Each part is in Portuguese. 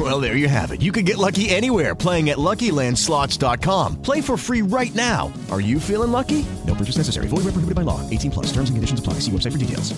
Well, there you have it. You can get lucky anywhere playing at LuckyLandSlots.com. Play for free right now. Are you feeling lucky? No purchase necessary. Void where prohibited by law. 18 plus. Terms and conditions apply. See website for details.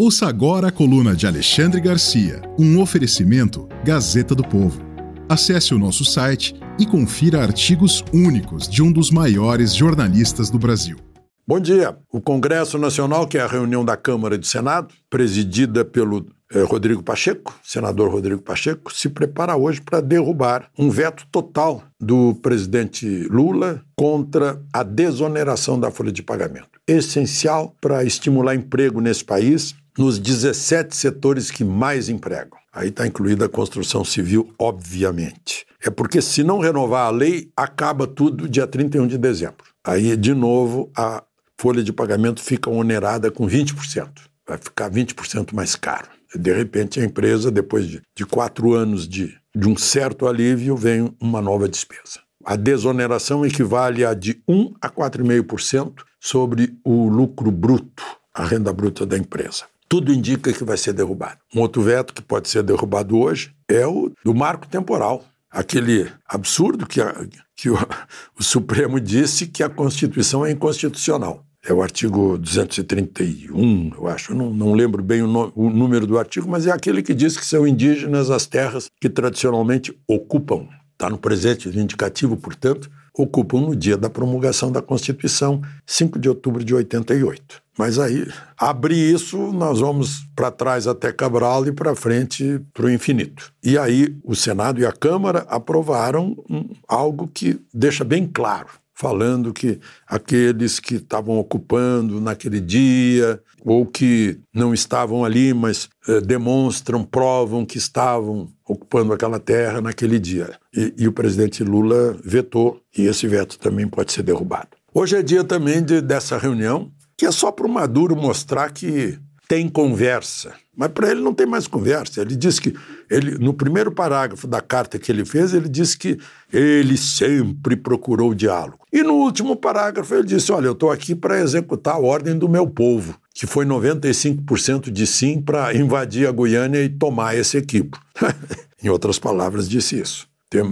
Ouça agora a coluna de Alexandre Garcia, um oferecimento Gazeta do Povo. Acesse o nosso site e confira artigos únicos de um dos maiores jornalistas do Brasil. Bom dia. O Congresso Nacional, que é a reunião da Câmara e do Senado, presidida pelo eh, Rodrigo Pacheco, senador Rodrigo Pacheco, se prepara hoje para derrubar um veto total do presidente Lula contra a desoneração da folha de pagamento. Essencial para estimular emprego nesse país nos 17 setores que mais empregam. Aí está incluída a construção civil, obviamente. É porque se não renovar a lei, acaba tudo dia 31 de dezembro. Aí, de novo, a folha de pagamento fica onerada com 20%. Vai ficar 20% mais caro. De repente, a empresa, depois de, de quatro anos de, de um certo alívio, vem uma nova despesa. A desoneração equivale a de 1 a 4,5% sobre o lucro bruto, a renda bruta da empresa tudo indica que vai ser derrubado. Um outro veto que pode ser derrubado hoje é o do marco temporal. Aquele absurdo que, a, que o, o, Supremo disse que a Constituição é inconstitucional. É o artigo 231, eu acho. Eu não, não lembro bem o, no, o número do artigo, mas é aquele que diz que são indígenas as terras que tradicionalmente ocupam. Está no presente indicativo, portanto, ocupam no dia da promulgação da Constituição, 5 de outubro de 88. Mas aí, abrir isso, nós vamos para trás até Cabral e para frente para o infinito. E aí, o Senado e a Câmara aprovaram um, algo que deixa bem claro falando que aqueles que estavam ocupando naquele dia, ou que não estavam ali, mas eh, demonstram, provam que estavam ocupando aquela terra naquele dia. E, e, o presidente Lula vetou, e esse veto também pode ser derrubado. Hoje é dia também de, dessa reunião, que é só para o Maduro mostrar que tem conversa. Mas para ele não tem mais conversa. Ele diz que, ele, no primeiro parágrafo da carta que ele fez, ele disse que ele sempre procurou diálogo. E no último parágrafo ele disse: Olha, eu estou aqui para executar a ordem do meu povo, que foi 95% de sim para invadir a Guiânia e tomar esse equipo. em outras palavras, disse isso. Tem,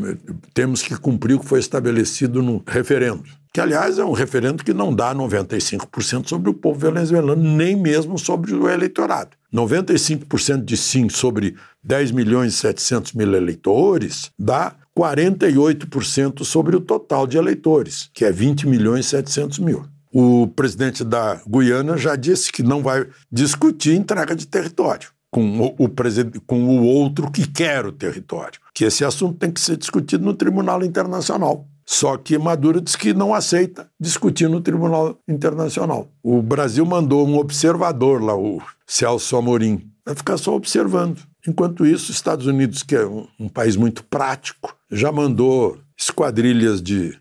temos que cumprir o que foi estabelecido no referendo que aliás é um referendo que não dá 95% sobre o povo venezuelano, nem mesmo sobre o eleitorado. 95% de sim sobre 10 milhões e 700 mil eleitores dá 48% sobre o total de eleitores, que é 20 milhões e 700 mil. O presidente da Guiana já disse que não vai discutir entrega de território com o, o, com o outro que quer o território, que esse assunto tem que ser discutido no Tribunal Internacional. Só que Maduro diz que não aceita discutir no Tribunal Internacional. O Brasil mandou um observador lá, o Celso Amorim, vai ficar só observando. Enquanto isso, Estados Unidos, que é um, um país muito prático, já mandou esquadrilhas de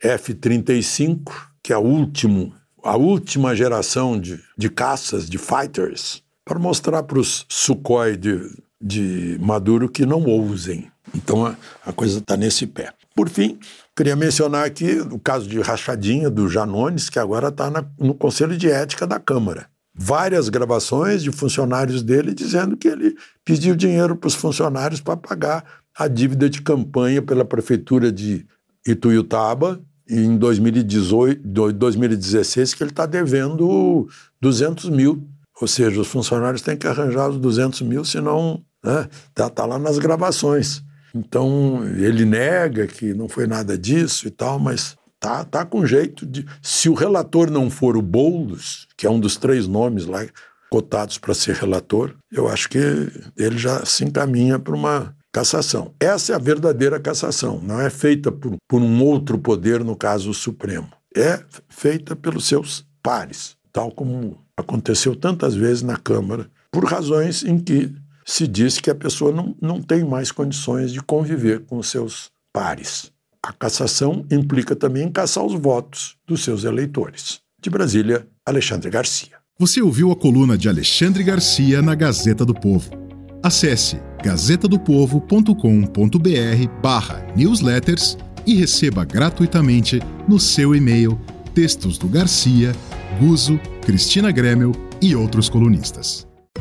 é, F-35, que é a, último, a última geração de, de caças, de fighters, para mostrar para os Sukhoi de, de Maduro que não ousem. Então a, a coisa está nesse pé. Por fim, queria mencionar aqui o caso de rachadinha do Janones, que agora está no Conselho de Ética da Câmara. Várias gravações de funcionários dele dizendo que ele pediu dinheiro para os funcionários para pagar a dívida de campanha pela prefeitura de Ituiutaba em 2018, 2016 que ele está devendo 200 mil. Ou seja, os funcionários têm que arranjar os 200 mil, senão está né, tá, tá lá nas gravações. Então, ele nega que não foi nada disso e tal, mas tá, tá com jeito de. Se o relator não for o Boulos, que é um dos três nomes lá cotados para ser relator, eu acho que ele já se encaminha para uma cassação. Essa é a verdadeira cassação, não é feita por, por um outro poder, no caso o Supremo. É feita pelos seus pares, tal como aconteceu tantas vezes na Câmara, por razões em que se diz que a pessoa não, não tem mais condições de conviver com os seus pares. A cassação implica também caçar os votos dos seus eleitores. De Brasília, Alexandre Garcia. Você ouviu a coluna de Alexandre Garcia na Gazeta do Povo. Acesse gazetadopovo.com.br barra newsletters e receba gratuitamente no seu e-mail textos do Garcia, Guzo, Cristina Gremel e outros colunistas.